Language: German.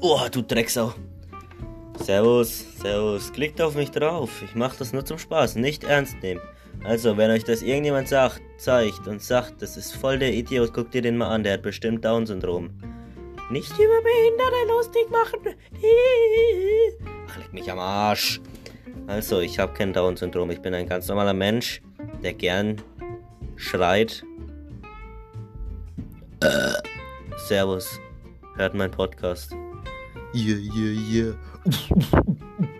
Oh, du Drecksau. Servus, servus. Klickt auf mich drauf. Ich mach das nur zum Spaß, nicht ernst nehmen. Also, wenn euch das irgendjemand sagt, zeigt und sagt, das ist voll der Idiot, guckt ihr den mal an, der hat bestimmt Down-Syndrom. Nicht über Behinderte lustig machen. Ach, leg mich am Arsch. Also, ich habe kein Down-Syndrom. Ich bin ein ganz normaler Mensch, der gern schreit. Äh. Servus. Hört mein Podcast. Yeah, yeah, yeah.